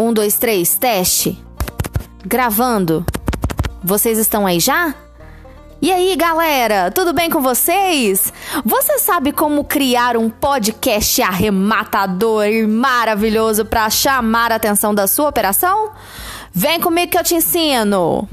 Um, dois, três, teste. Gravando. Vocês estão aí já? E aí, galera, tudo bem com vocês? Você sabe como criar um podcast arrematador e maravilhoso para chamar a atenção da sua operação? Vem comigo que eu te ensino!